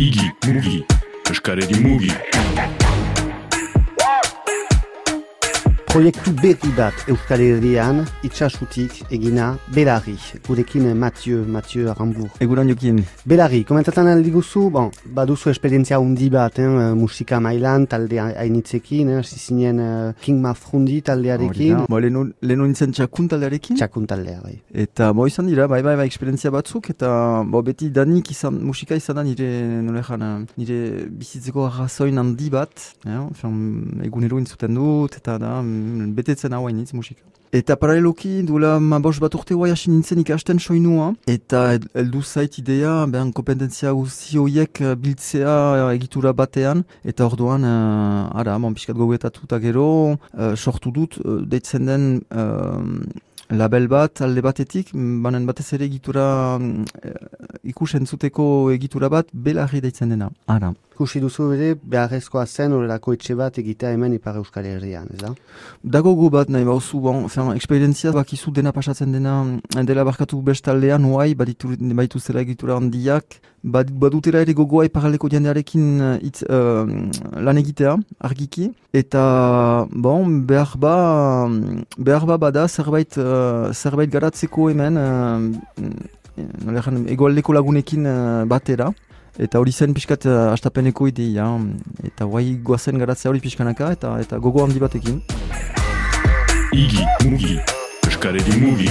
Igi, mugi, eskaredi mugi. Proiektu berri bat Euskal Herrian, itxasutik egina Belari, gurekin Mathieu, Mathieu Arambur. Eguran jokin. Belari, komentatzen aldi guzu, bon, baduzu esperientzia hundi bat, eh, musika mailan, talde hainitzekin, eh, zizinen uh, King Mafrundi taldearekin. Bo, lehenu, lehenu nintzen txakun taldearekin. Txakun taldea, bai. Eta bo izan dira, bai bai bai esperientzia batzuk, eta bo beti danik izan, musika izan da nire, nire, jana, nire bizitzeko arrazoin handi bat, eh, egunero intzuten dut, eta da, betetzen hau hainitz musika. Eta paraleloki, duela ma bos bat urte guai hasi nintzen ikasten soinua, eta heldu zait idea, behan kompetentzia guzi horiek biltzea egitura batean, eta orduan, uh, ara, bon, piskat goguetatu eta gero, uh, sortu dut, uh, deitzen den label bat, alde batetik, banen batez ere egitura, uh, ikus entzuteko egitura bat, belarri deitzen dena, ara. Ikusi duzu ere, beharrezkoa zen horrelako etxe bat egitea hemen Ipar Euskal Herrian, ez da? Dago gu bat nahi bauzu, bon, fin, eksperientzia bakizu dena pasatzen dena, dela barkatu bestaldean, huai, baditu, zela egitura handiak, bad, badutera ere gogoa iparaleko jendearekin it, uh, lan egitea, argiki, eta, bon, behar ba, behar ba bada zerbait, uh, zerbait garatzeko hemen, uh, egoaldeko lagunekin uh, batera, Eta hori zen pixkat uh, astapeneko ideia, eta guai goazen garatzea hori pixkanaka, eta eta gogo handi batekin. Igi, mugi, eskaredi mugi.